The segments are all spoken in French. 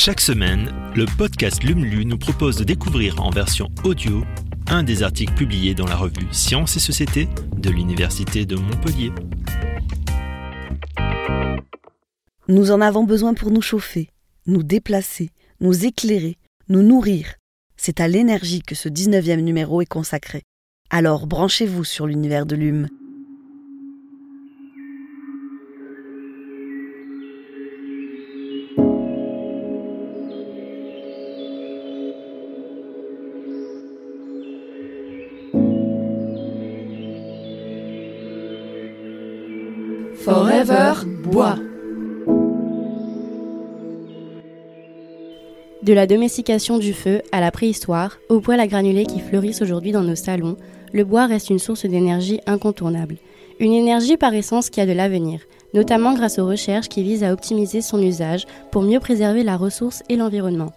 Chaque semaine, le podcast LUMLU nous propose de découvrir en version audio un des articles publiés dans la revue Sciences et Société de l'Université de Montpellier. Nous en avons besoin pour nous chauffer, nous déplacer, nous éclairer, nous nourrir. C'est à l'énergie que ce 19e numéro est consacré. Alors branchez-vous sur l'univers de l'UM. Forever Bois. De la domestication du feu à la préhistoire, aux poêles à granulés qui fleurissent aujourd'hui dans nos salons, le bois reste une source d'énergie incontournable. Une énergie par essence qui a de l'avenir, notamment grâce aux recherches qui visent à optimiser son usage pour mieux préserver la ressource et l'environnement.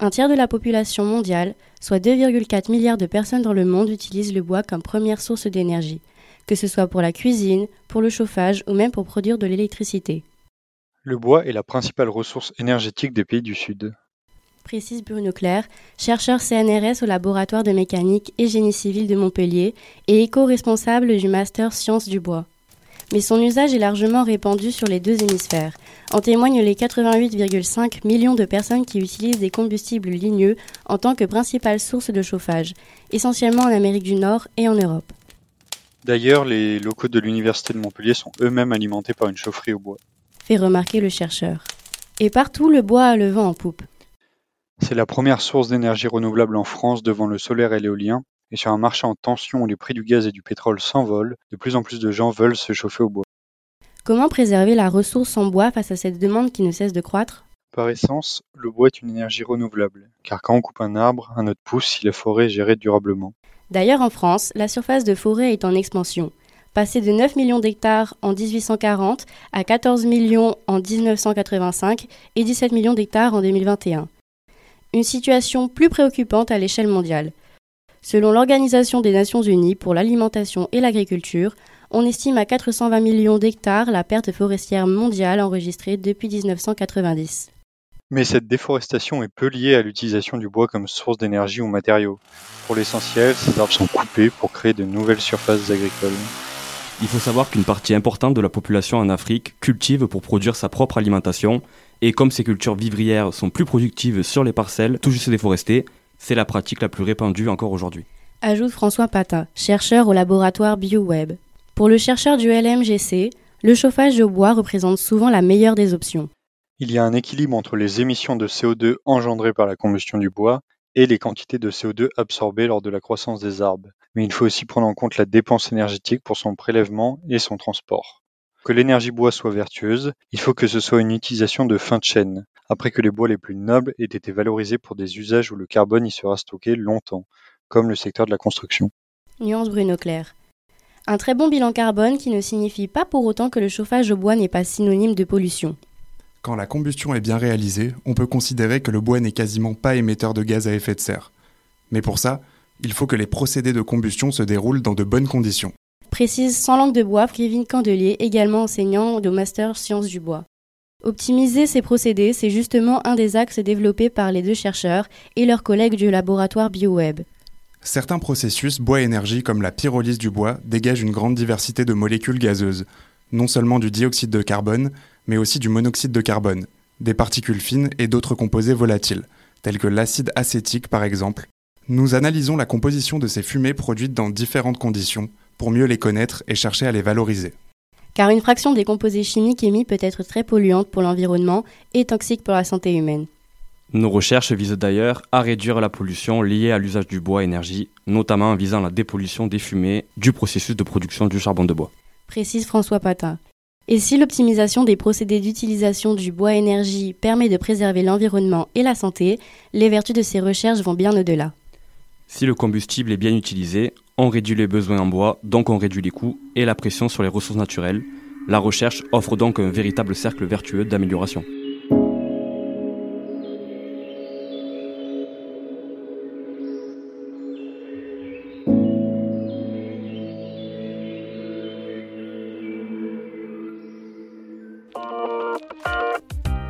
Un tiers de la population mondiale, soit 2,4 milliards de personnes dans le monde, utilisent le bois comme première source d'énergie que ce soit pour la cuisine, pour le chauffage ou même pour produire de l'électricité. Le bois est la principale ressource énergétique des pays du Sud. Précise Bruno Claire, chercheur CNRS au laboratoire de mécanique et génie civil de Montpellier et éco-responsable du master sciences du bois. Mais son usage est largement répandu sur les deux hémisphères. En témoignent les 88,5 millions de personnes qui utilisent des combustibles ligneux en tant que principale source de chauffage, essentiellement en Amérique du Nord et en Europe. D'ailleurs, les locaux de l'Université de Montpellier sont eux-mêmes alimentés par une chaufferie au bois. Fait remarquer le chercheur. Et partout, le bois a le vent en poupe. C'est la première source d'énergie renouvelable en France devant le solaire et l'éolien. Et sur un marché en tension où les prix du gaz et du pétrole s'envolent, de plus en plus de gens veulent se chauffer au bois. Comment préserver la ressource en bois face à cette demande qui ne cesse de croître? Par essence, le bois est une énergie renouvelable, car quand on coupe un arbre, un autre pousse si la forêt est gérée durablement. D'ailleurs, en France, la surface de forêt est en expansion. Passée de 9 millions d'hectares en 1840 à 14 millions en 1985 et 17 millions d'hectares en 2021. Une situation plus préoccupante à l'échelle mondiale. Selon l'Organisation des Nations Unies pour l'alimentation et l'agriculture, on estime à 420 millions d'hectares la perte forestière mondiale enregistrée depuis 1990. Mais cette déforestation est peu liée à l'utilisation du bois comme source d'énergie ou matériau. Pour l'essentiel, ces arbres sont coupés pour créer de nouvelles surfaces agricoles. Il faut savoir qu'une partie importante de la population en Afrique cultive pour produire sa propre alimentation, et comme ces cultures vivrières sont plus productives sur les parcelles tout juste déforestées, c'est la pratique la plus répandue encore aujourd'hui. Ajoute François Patin, chercheur au laboratoire BioWeb. Pour le chercheur du LMGC, le chauffage au bois représente souvent la meilleure des options. Il y a un équilibre entre les émissions de CO2 engendrées par la combustion du bois et les quantités de CO2 absorbées lors de la croissance des arbres. Mais il faut aussi prendre en compte la dépense énergétique pour son prélèvement et son transport. Que l'énergie bois soit vertueuse, il faut que ce soit une utilisation de fin de chaîne, après que les bois les plus nobles aient été valorisés pour des usages où le carbone y sera stocké longtemps, comme le secteur de la construction. Nuance Bruno Claire. Un très bon bilan carbone qui ne signifie pas pour autant que le chauffage au bois n'est pas synonyme de pollution. Quand la combustion est bien réalisée, on peut considérer que le bois n'est quasiment pas émetteur de gaz à effet de serre. Mais pour ça, il faut que les procédés de combustion se déroulent dans de bonnes conditions. Précise sans langue de bois Kevin Candelier, également enseignant au Master Sciences du bois. Optimiser ces procédés, c'est justement un des axes développés par les deux chercheurs et leurs collègues du laboratoire BioWeb. Certains processus bois-énergie comme la pyrolyse du bois dégagent une grande diversité de molécules gazeuses, non seulement du dioxyde de carbone, mais aussi du monoxyde de carbone, des particules fines et d'autres composés volatiles, tels que l'acide acétique par exemple. Nous analysons la composition de ces fumées produites dans différentes conditions pour mieux les connaître et chercher à les valoriser. Car une fraction des composés chimiques émis peut être très polluante pour l'environnement et toxique pour la santé humaine. Nos recherches visent d'ailleurs à réduire la pollution liée à l'usage du bois énergie, notamment en visant la dépollution des fumées du processus de production du charbon de bois. Précise François Patin. Et si l'optimisation des procédés d'utilisation du bois énergie permet de préserver l'environnement et la santé, les vertus de ces recherches vont bien au-delà. Si le combustible est bien utilisé, on réduit les besoins en bois, donc on réduit les coûts et la pression sur les ressources naturelles. La recherche offre donc un véritable cercle vertueux d'amélioration.